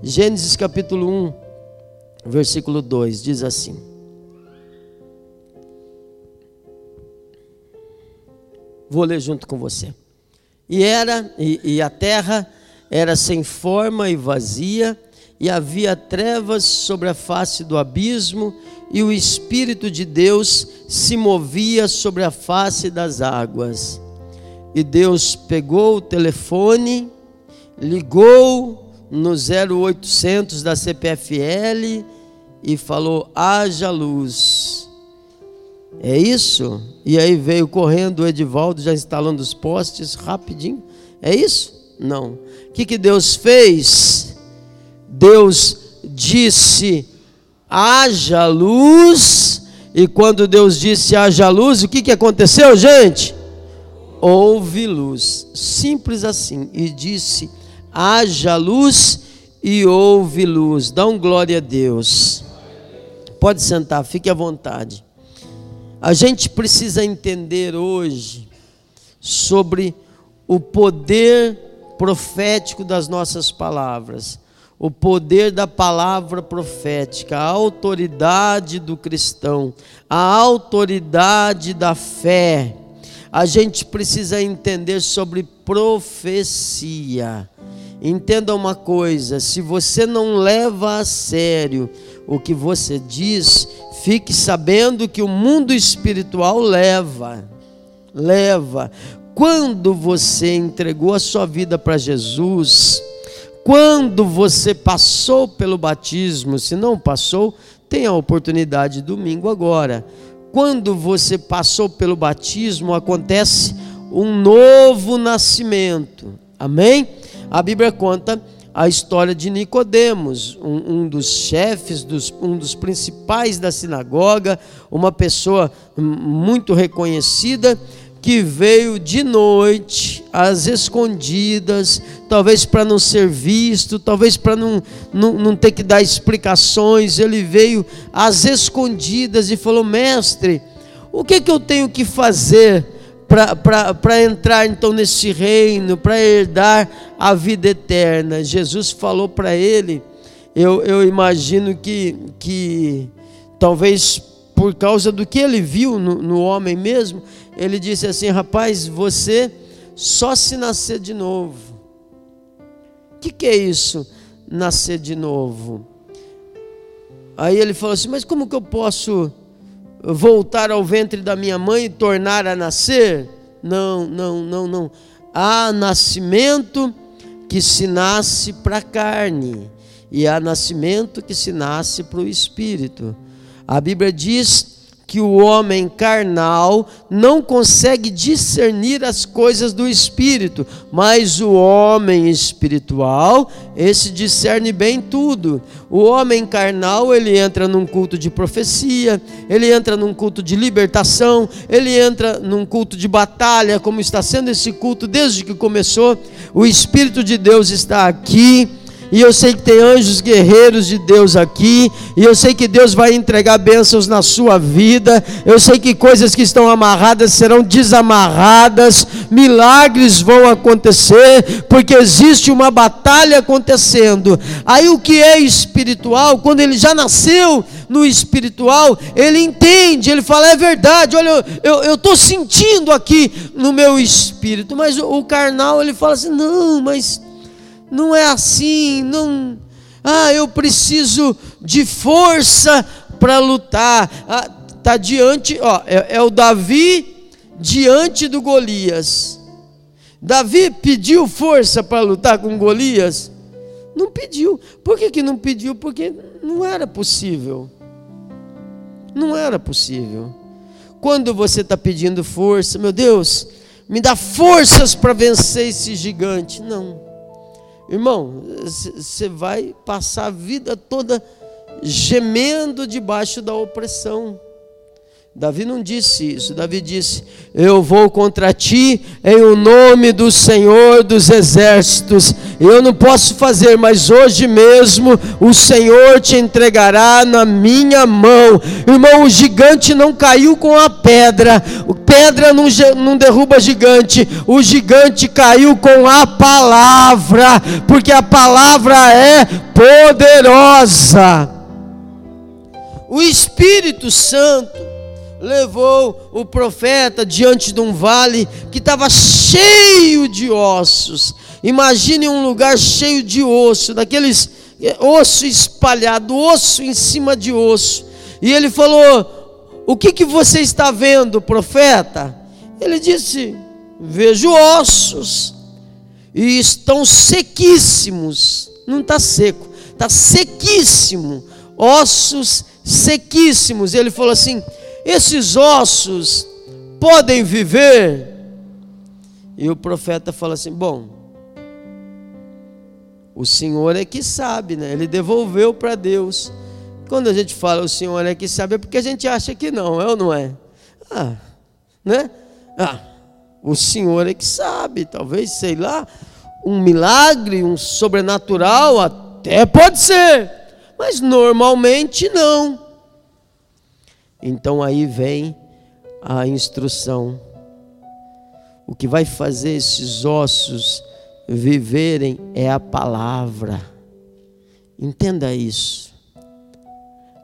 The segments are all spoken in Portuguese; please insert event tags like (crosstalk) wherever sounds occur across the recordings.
Gênesis capítulo 1, versículo 2 diz assim: Vou ler junto com você. E era, e, e a terra era sem forma e vazia, e havia trevas sobre a face do abismo, e o Espírito de Deus se movia sobre a face das águas. E Deus pegou o telefone, ligou no 0800 da CPFL e falou: haja luz. É isso? E aí veio correndo o Edivaldo, já instalando os postes rapidinho. É isso? Não. O que, que Deus fez? Deus disse: haja luz. E quando Deus disse haja luz, o que, que aconteceu, gente? Houve luz. Simples assim. E disse: haja luz e houve luz. Dá um glória a Deus. Pode sentar, fique à vontade. A gente precisa entender hoje sobre o poder profético das nossas palavras, o poder da palavra profética, a autoridade do cristão, a autoridade da fé. A gente precisa entender sobre profecia. Entenda uma coisa: se você não leva a sério o que você diz, fique sabendo que o mundo espiritual leva, leva. Quando você entregou a sua vida para Jesus, quando você passou pelo batismo, se não passou, tem a oportunidade domingo agora. Quando você passou pelo batismo, acontece um novo nascimento. Amém? A Bíblia conta a história de Nicodemos, um, um, dos chefes, dos, um dos principais da sinagoga, uma pessoa muito reconhecida que veio de noite, às escondidas, talvez para não ser visto, talvez para não, não, não ter que dar explicações, ele veio às escondidas e falou: Mestre, o que, que eu tenho que fazer para entrar então nesse reino, para herdar a vida eterna? Jesus falou para ele, eu, eu imagino que, que talvez por causa do que ele viu no, no homem mesmo, ele disse assim: Rapaz, você só se nascer de novo. O que, que é isso, nascer de novo? Aí ele falou assim: Mas como que eu posso voltar ao ventre da minha mãe e tornar a nascer? Não, não, não, não. Há nascimento que se nasce para a carne, e há nascimento que se nasce para o espírito. A Bíblia diz que o homem carnal não consegue discernir as coisas do espírito, mas o homem espiritual, esse discerne bem tudo. O homem carnal, ele entra num culto de profecia, ele entra num culto de libertação, ele entra num culto de batalha, como está sendo esse culto desde que começou. O espírito de Deus está aqui e eu sei que tem anjos guerreiros de Deus aqui. E eu sei que Deus vai entregar bênçãos na sua vida. Eu sei que coisas que estão amarradas serão desamarradas. Milagres vão acontecer. Porque existe uma batalha acontecendo. Aí o que é espiritual, quando ele já nasceu no espiritual, ele entende. Ele fala: é verdade. Olha, eu estou sentindo aqui no meu espírito. Mas o, o carnal, ele fala assim: não, mas não é assim, não. Ah, eu preciso de força para lutar. Ah, tá diante, ó, é, é o Davi diante do Golias. Davi pediu força para lutar com Golias? Não pediu. Por que, que não pediu? Porque não era possível. Não era possível. Quando você está pedindo força, meu Deus, me dá forças para vencer esse gigante. Não. Irmão, você vai passar a vida toda gemendo debaixo da opressão, Davi não disse isso. Davi disse: Eu vou contra ti em o nome do Senhor dos Exércitos. Eu não posso fazer, mas hoje mesmo o Senhor te entregará na minha mão. Irmão, o gigante não caiu com a pedra. Pedra não, não derruba gigante. O gigante caiu com a palavra, porque a palavra é poderosa. O Espírito Santo levou o profeta diante de um vale que estava cheio de ossos. Imagine um lugar cheio de osso, daqueles eh, osso espalhado, osso em cima de osso. E ele falou: O que, que você está vendo, profeta? Ele disse: Vejo ossos, e estão sequíssimos. Não está seco, está sequíssimo. Ossos sequíssimos. Ele falou assim: esses ossos podem viver? E o profeta fala assim: Bom, o Senhor é que sabe, né? Ele devolveu para Deus. Quando a gente fala o Senhor é que sabe, é porque a gente acha que não, é ou não é? Ah, né? Ah, o Senhor é que sabe, talvez, sei lá, um milagre, um sobrenatural, até pode ser, mas normalmente não. Então aí vem a instrução. O que vai fazer esses ossos viverem é a palavra. Entenda isso.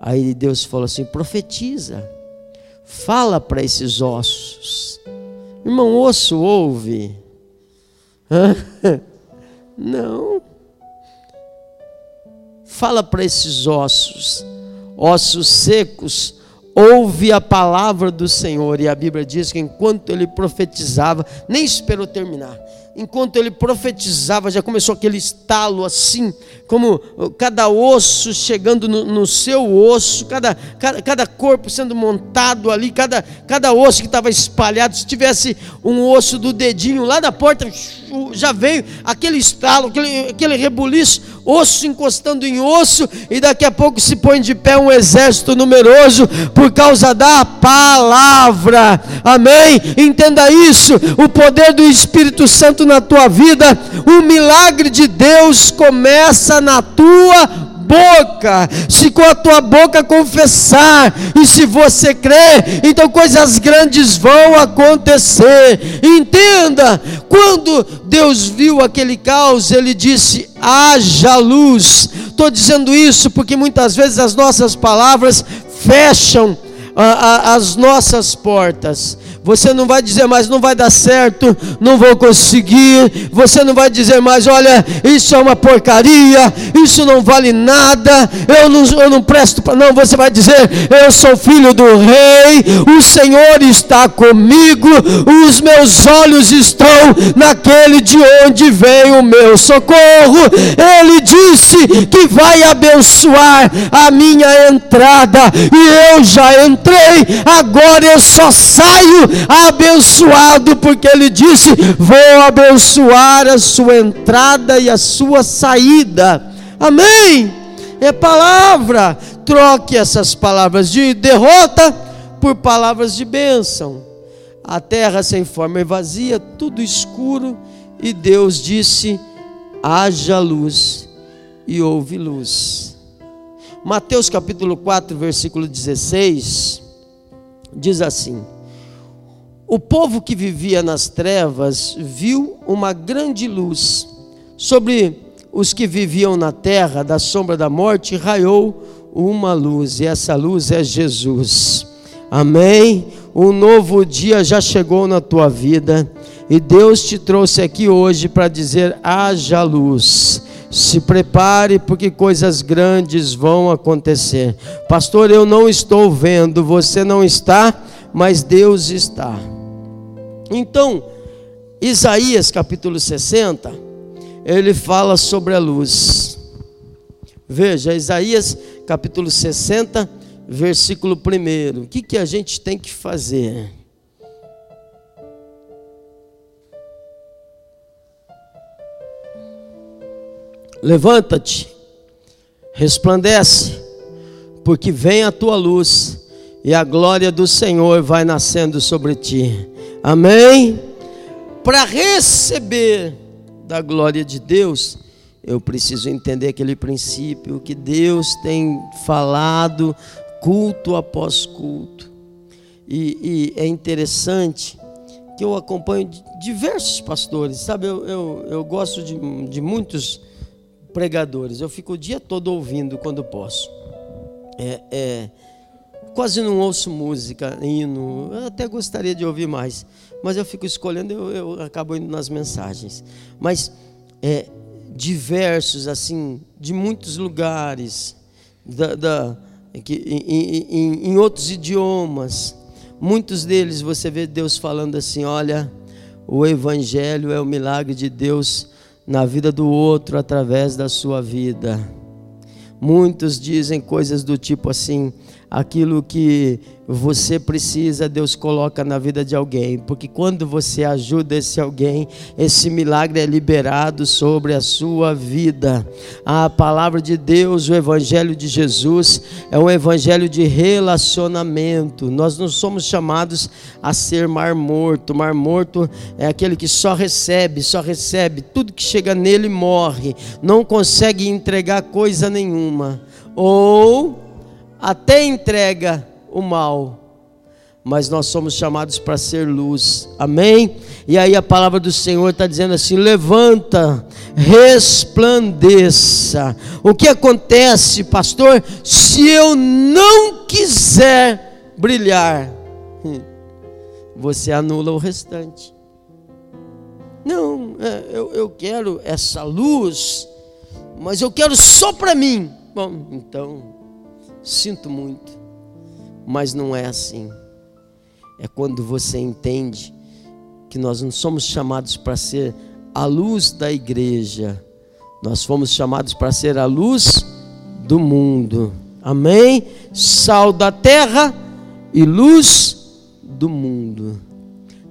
Aí Deus falou assim: profetiza, fala para esses ossos. Irmão, osso ouve? Hã? (laughs) Não. Fala para esses ossos, ossos secos, ouve a palavra do Senhor. E a Bíblia diz que enquanto ele profetizava, nem esperou terminar enquanto ele profetizava, já começou aquele estalo assim, como cada osso chegando no, no seu osso, cada, cada, cada, corpo sendo montado ali, cada, cada osso que estava espalhado. Se tivesse um osso do dedinho lá da porta, já veio aquele estalo, aquele, aquele rebuliço, osso encostando em osso, e daqui a pouco se põe de pé um exército numeroso por causa da palavra. Amém? Entenda isso, o poder do Espírito Santo na tua vida, o milagre de Deus começa na tua boca. Se com a tua boca confessar, e se você crer, então coisas grandes vão acontecer. Entenda, quando Deus viu aquele caos, ele disse: haja luz. Estou dizendo isso porque muitas vezes as nossas palavras fecham as nossas portas. Você não vai dizer mais, não vai dar certo, não vou conseguir. Você não vai dizer mais, olha, isso é uma porcaria, isso não vale nada, eu não, eu não presto para. Não, você vai dizer, eu sou filho do rei, o Senhor está comigo, os meus olhos estão naquele de onde vem o meu socorro. Ele disse que vai abençoar a minha entrada, e eu já entrei, agora eu só saio abençoado, porque ele disse: Vou abençoar a sua entrada e a sua saída. Amém? É palavra. Troque essas palavras de derrota por palavras de bênção. A terra sem forma e vazia, tudo escuro, e Deus disse: haja luz, e houve luz. Mateus capítulo 4, versículo 16, diz assim: o povo que vivia nas trevas viu uma grande luz. Sobre os que viviam na terra da sombra da morte raiou uma luz, e essa luz é Jesus. Amém. Um novo dia já chegou na tua vida, e Deus te trouxe aqui hoje para dizer: haja luz. Se prepare, porque coisas grandes vão acontecer. Pastor, eu não estou vendo, você não está, mas Deus está. Então, Isaías capítulo 60, ele fala sobre a luz. Veja, Isaías capítulo 60, versículo 1. O que, que a gente tem que fazer? Levanta-te, resplandece, porque vem a tua luz e a glória do Senhor vai nascendo sobre ti. Amém? Para receber da glória de Deus, eu preciso entender aquele princípio que Deus tem falado culto após culto. E, e é interessante que eu acompanho diversos pastores, sabe? Eu, eu, eu gosto de, de muitos pregadores, eu fico o dia todo ouvindo quando posso. É, é, quase não ouço música, hino, eu até gostaria de ouvir mais, mas eu fico escolhendo, eu, eu acabo indo nas mensagens. Mas é, diversos, assim, de muitos lugares, da, da que, em, em, em outros idiomas, muitos deles você vê Deus falando assim: olha, o Evangelho é o milagre de Deus na vida do outro através da sua vida. Muitos dizem coisas do tipo assim: aquilo que você precisa, Deus coloca na vida de alguém, porque quando você ajuda esse alguém, esse milagre é liberado sobre a sua vida. A palavra de Deus, o evangelho de Jesus, é um evangelho de relacionamento. Nós não somos chamados a ser mar morto. Mar morto é aquele que só recebe, só recebe, tudo que chega nele morre, não consegue entregar coisa nenhuma. Ou até entrega o mal, mas nós somos chamados para ser luz, amém? E aí a palavra do Senhor está dizendo assim: levanta, resplandeça. O que acontece, pastor, se eu não quiser brilhar? Você anula o restante. Não, é, eu, eu quero essa luz, mas eu quero só para mim. Bom, então Sinto muito, mas não é assim. É quando você entende que nós não somos chamados para ser a luz da igreja, nós fomos chamados para ser a luz do mundo. Amém? Sal da terra e luz do mundo.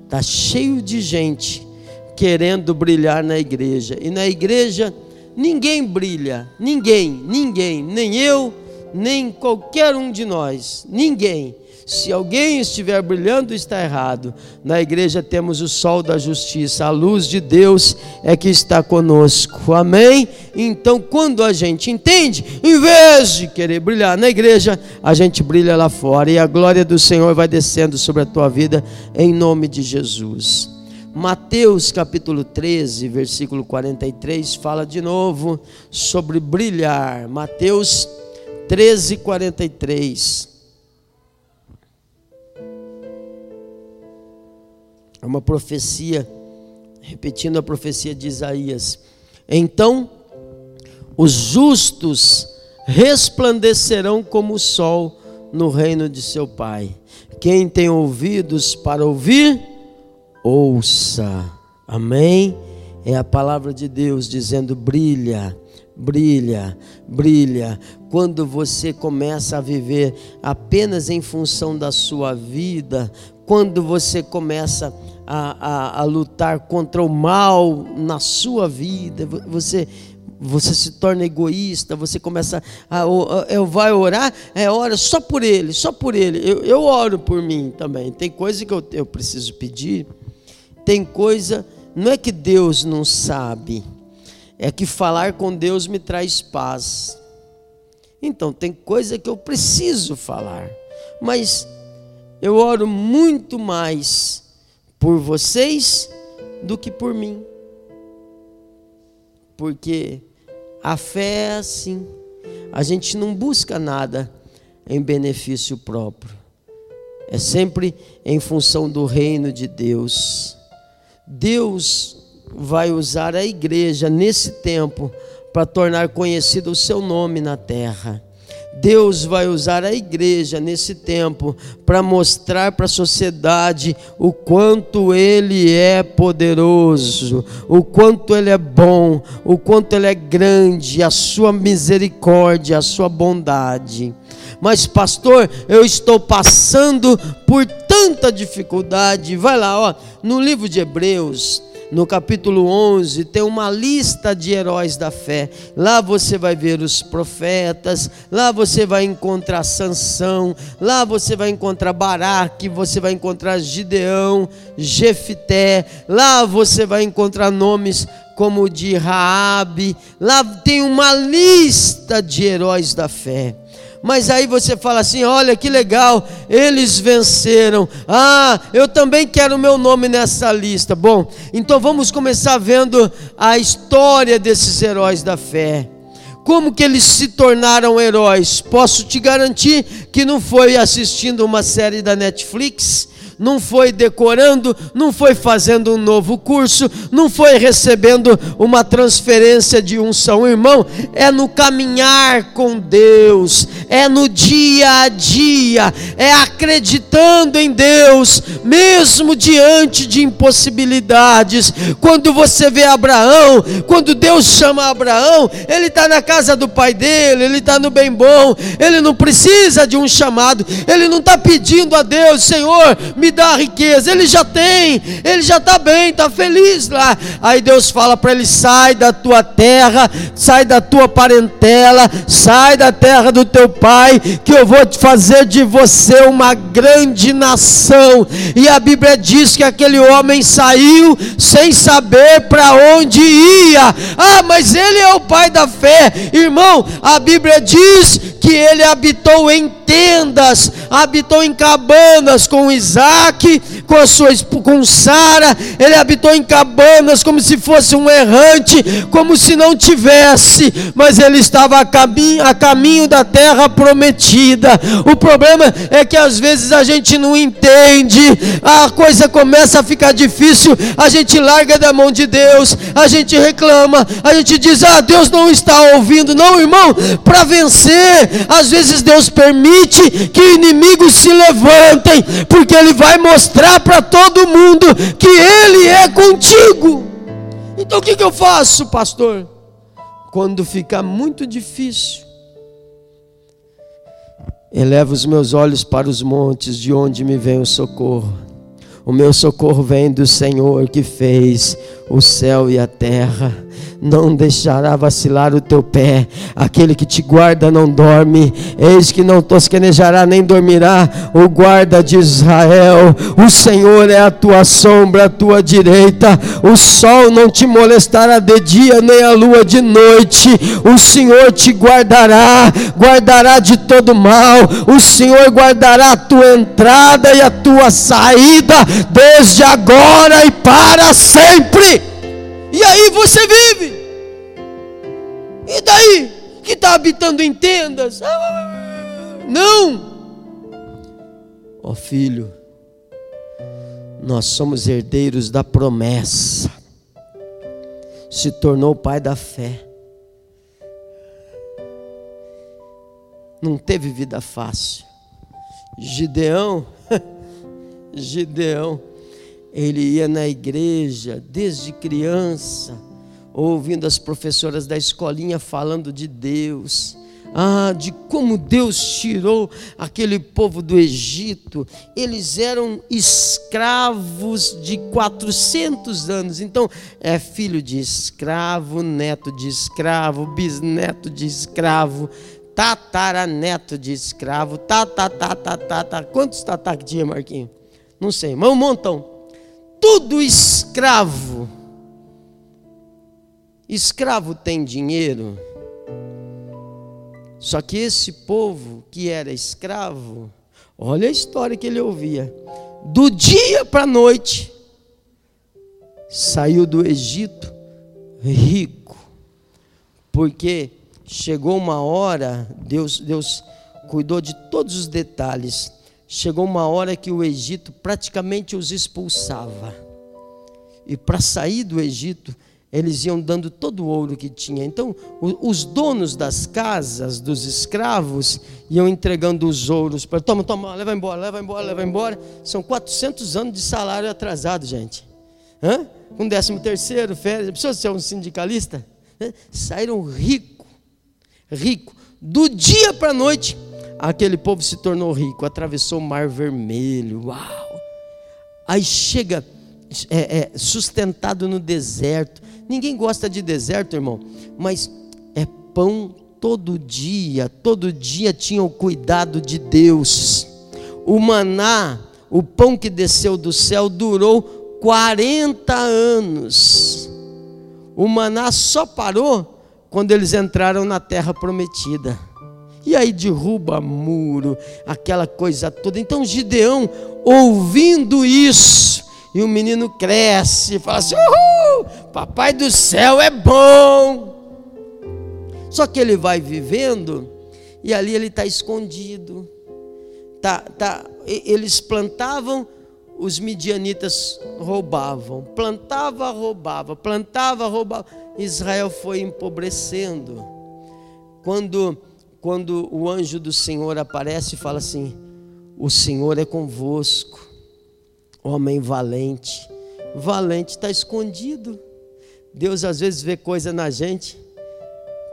Tá cheio de gente querendo brilhar na igreja. E na igreja ninguém brilha, ninguém, ninguém, nem eu, nem qualquer um de nós, ninguém. Se alguém estiver brilhando, está errado. Na igreja temos o sol da justiça, a luz de Deus é que está conosco. Amém? Então, quando a gente entende, em vez de querer brilhar na igreja, a gente brilha lá fora e a glória do Senhor vai descendo sobre a tua vida em nome de Jesus. Mateus capítulo 13, versículo 43 fala de novo sobre brilhar. Mateus 13, 43. É uma profecia, repetindo a profecia de Isaías. Então, os justos resplandecerão como o sol no reino de seu Pai. Quem tem ouvidos para ouvir, ouça. Amém? É a palavra de Deus dizendo: brilha brilha, brilha. Quando você começa a viver apenas em função da sua vida, quando você começa a, a, a lutar contra o mal na sua vida, você você se torna egoísta, você começa a, eu vai orar, é ora só por ele, só por ele. Eu, eu oro por mim também. Tem coisa que eu, eu preciso pedir, tem coisa, não é que Deus não sabe, é que falar com Deus me traz paz. Então, tem coisa que eu preciso falar, mas eu oro muito mais por vocês do que por mim. Porque a fé é assim, a gente não busca nada em benefício próprio, é sempre em função do reino de Deus. Deus vai usar a igreja nesse tempo para tornar conhecido o seu nome na terra. Deus vai usar a igreja nesse tempo para mostrar para a sociedade o quanto Ele é poderoso, o quanto Ele é bom, o quanto Ele é grande, a sua misericórdia, a sua bondade. Mas, pastor, eu estou passando por tanta dificuldade. Vai lá, ó, no livro de Hebreus, no capítulo 11, tem uma lista de heróis da fé. Lá você vai ver os profetas, lá você vai encontrar Sansão, lá você vai encontrar Baraque, você vai encontrar Gideão, Jefité, lá você vai encontrar nomes como o de Raabe. Lá tem uma lista de heróis da fé. Mas aí você fala assim: olha que legal, eles venceram. Ah, eu também quero o meu nome nessa lista. Bom, então vamos começar vendo a história desses heróis da fé. Como que eles se tornaram heróis? Posso te garantir que não foi assistindo uma série da Netflix não foi decorando, não foi fazendo um novo curso, não foi recebendo uma transferência de unção, irmão, é no caminhar com Deus, é no dia a dia, é acreditando em Deus, mesmo diante de impossibilidades. Quando você vê Abraão, quando Deus chama Abraão, ele está na casa do pai dele, ele está no bem bom, ele não precisa de um chamado, ele não está pedindo a Deus, Senhor, me dá a riqueza. Ele já tem, ele já está bem, está feliz lá. Aí Deus fala para ele: sai da tua terra, sai da tua parentela, sai da terra do teu pai, que eu vou te fazer de você uma grande nação. E a Bíblia diz que aquele homem saiu sem saber para onde ia. Ah, mas ele é o pai da fé, irmão. A Bíblia diz que ele habitou em tendas, habitou em cabanas com Isaac, ataque com a sua com Sara, ele habitou em cabanas como se fosse um errante, como se não tivesse, mas ele estava a caminho, a caminho da terra prometida. O problema é que às vezes a gente não entende, a coisa começa a ficar difícil, a gente larga da mão de Deus, a gente reclama, a gente diz: "Ah, Deus não está ouvindo". Não, irmão, para vencer às vezes Deus permite que inimigos se levantem, porque Ele vai mostrar para todo mundo que Ele é contigo. Então o que, que eu faço, pastor? Quando ficar muito difícil, elevo os meus olhos para os montes, de onde me vem o socorro. O meu socorro vem do Senhor que fez o céu e a terra não deixará vacilar o teu pé. Aquele que te guarda não dorme, eis que não tosquenejará nem dormirá. O guarda de Israel, o Senhor é a tua sombra, a tua direita. O sol não te molestará de dia, nem a lua de noite. O Senhor te guardará, guardará de todo mal. O Senhor guardará a tua entrada e a tua saída, desde agora e para sempre. E aí você vive. E daí? Que está habitando em tendas? Não. Ó oh, filho, nós somos herdeiros da promessa. Se tornou pai da fé. Não teve vida fácil. Gideão, (laughs) Gideão ele ia na igreja desde criança, ouvindo as professoras da escolinha falando de Deus. Ah, de como Deus tirou aquele povo do Egito. Eles eram escravos de 400 anos. Então, é filho de escravo, neto de escravo, bisneto de escravo, tataraneto de escravo, tatatatatata. Quantos tatá que tinha, Marquinho? Não sei, mas um montão tudo escravo. Escravo tem dinheiro. Só que esse povo que era escravo, olha a história que ele ouvia. Do dia para a noite, saiu do Egito rico. Porque chegou uma hora, Deus, Deus cuidou de todos os detalhes chegou uma hora que o Egito praticamente os expulsava. E para sair do Egito, eles iam dando todo o ouro que tinha. Então, os donos das casas dos escravos iam entregando os ouros para toma, toma, leva embora, leva embora, leva embora. São 400 anos de salário atrasado, gente. Hã? Com décimo terceiro, férias. Precisa ser um sindicalista? Hã? Saíram rico, rico. Do dia para a noite, aquele povo se tornou rico, atravessou o mar vermelho. Uau! Aí chega é, é, sustentado no deserto. Ninguém gosta de deserto, irmão, mas é pão todo dia, todo dia tinha o cuidado de Deus. O maná, o pão que desceu do céu, durou 40 anos. O maná só parou quando eles entraram na terra prometida. E aí derruba muro, aquela coisa toda. Então Gideão, ouvindo isso, e o menino cresce, fala assim: Uhul, papai do céu é bom. Só que ele vai vivendo e ali ele está escondido. Tá, tá, eles plantavam, os midianitas roubavam, plantava, roubava, plantava, roubava. Israel foi empobrecendo. Quando quando o anjo do Senhor aparece e fala assim: O Senhor é convosco, homem valente. Valente está escondido. Deus às vezes vê coisa na gente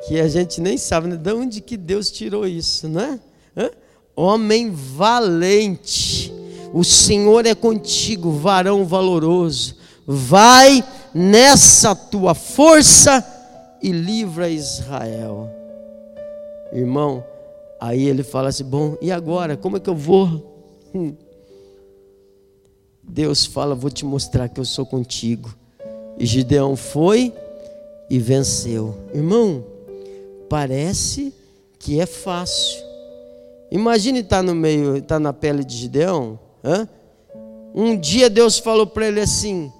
que a gente nem sabe né? de onde que Deus tirou isso, não é? Hã? Homem valente, o Senhor é contigo, varão valoroso. Vai nessa tua força e livra Israel. Irmão, aí ele fala assim: bom, e agora? Como é que eu vou? Hum. Deus fala: vou te mostrar que eu sou contigo. E Gideão foi e venceu. Irmão, parece que é fácil. Imagine estar tá no meio, estar tá na pele de Gideão. Hã? Um dia Deus falou para ele assim: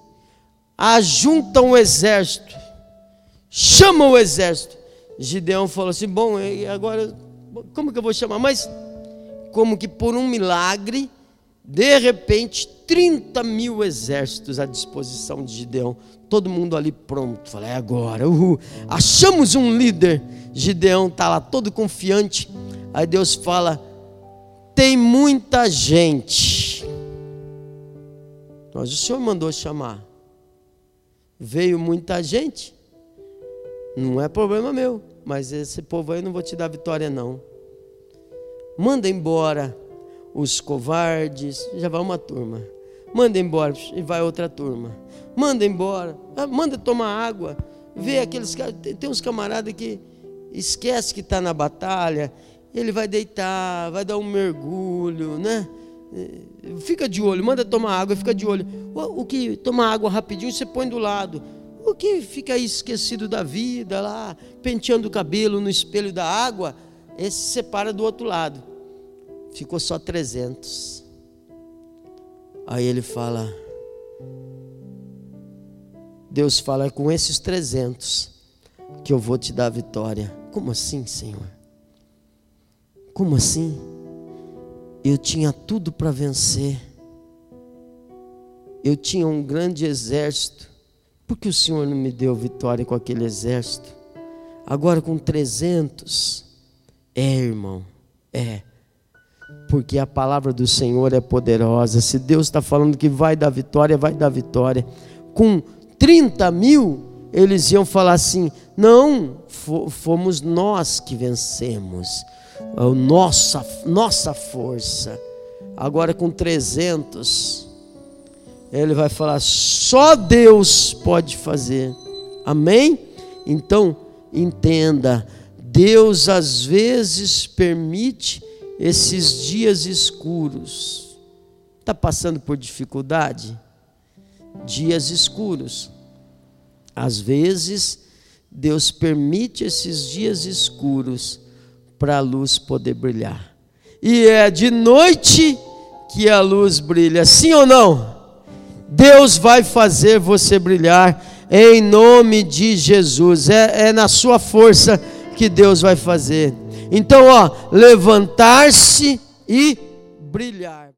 ajunta um exército, chama o exército. Gideão falou assim: bom, e agora, como que eu vou chamar? Mas, como que por um milagre, de repente, 30 mil exércitos à disposição de Gideão, todo mundo ali pronto. Falei, é agora, uhul. achamos um líder. Gideão está lá todo confiante. Aí Deus fala: tem muita gente. Mas o Senhor mandou chamar. Veio muita gente. Não é problema meu mas esse povo aí não vou te dar vitória não. Manda embora os covardes, já vai uma turma. Manda embora e vai outra turma. Manda embora, ah, manda tomar água. Vê aqueles tem uns camaradas que esquece que está na batalha, ele vai deitar, vai dar um mergulho, né? Eh, fica de olho, manda tomar água, fica de olho. O, o que toma água rapidinho, você põe do lado. O que fica aí esquecido da vida lá, penteando o cabelo no espelho da água, esse se separa do outro lado. Ficou só 300. Aí ele fala, Deus fala, é com esses 300 que eu vou te dar a vitória. Como assim, Senhor? Como assim? Eu tinha tudo para vencer. Eu tinha um grande exército. Por que o Senhor não me deu vitória com aquele exército? Agora com 300. É, irmão, é. Porque a palavra do Senhor é poderosa. Se Deus está falando que vai dar vitória, vai dar vitória. Com 30 mil, eles iam falar assim: não, fomos nós que vencemos. A nossa, nossa força. Agora com 300 ele vai falar: só Deus pode fazer. Amém? Então, entenda: Deus às vezes permite esses dias escuros. Está passando por dificuldade? Dias escuros. Às vezes, Deus permite esses dias escuros para a luz poder brilhar. E é de noite que a luz brilha, sim ou não? Deus vai fazer você brilhar em nome de Jesus. É, é na sua força que Deus vai fazer. Então, ó, levantar-se e brilhar.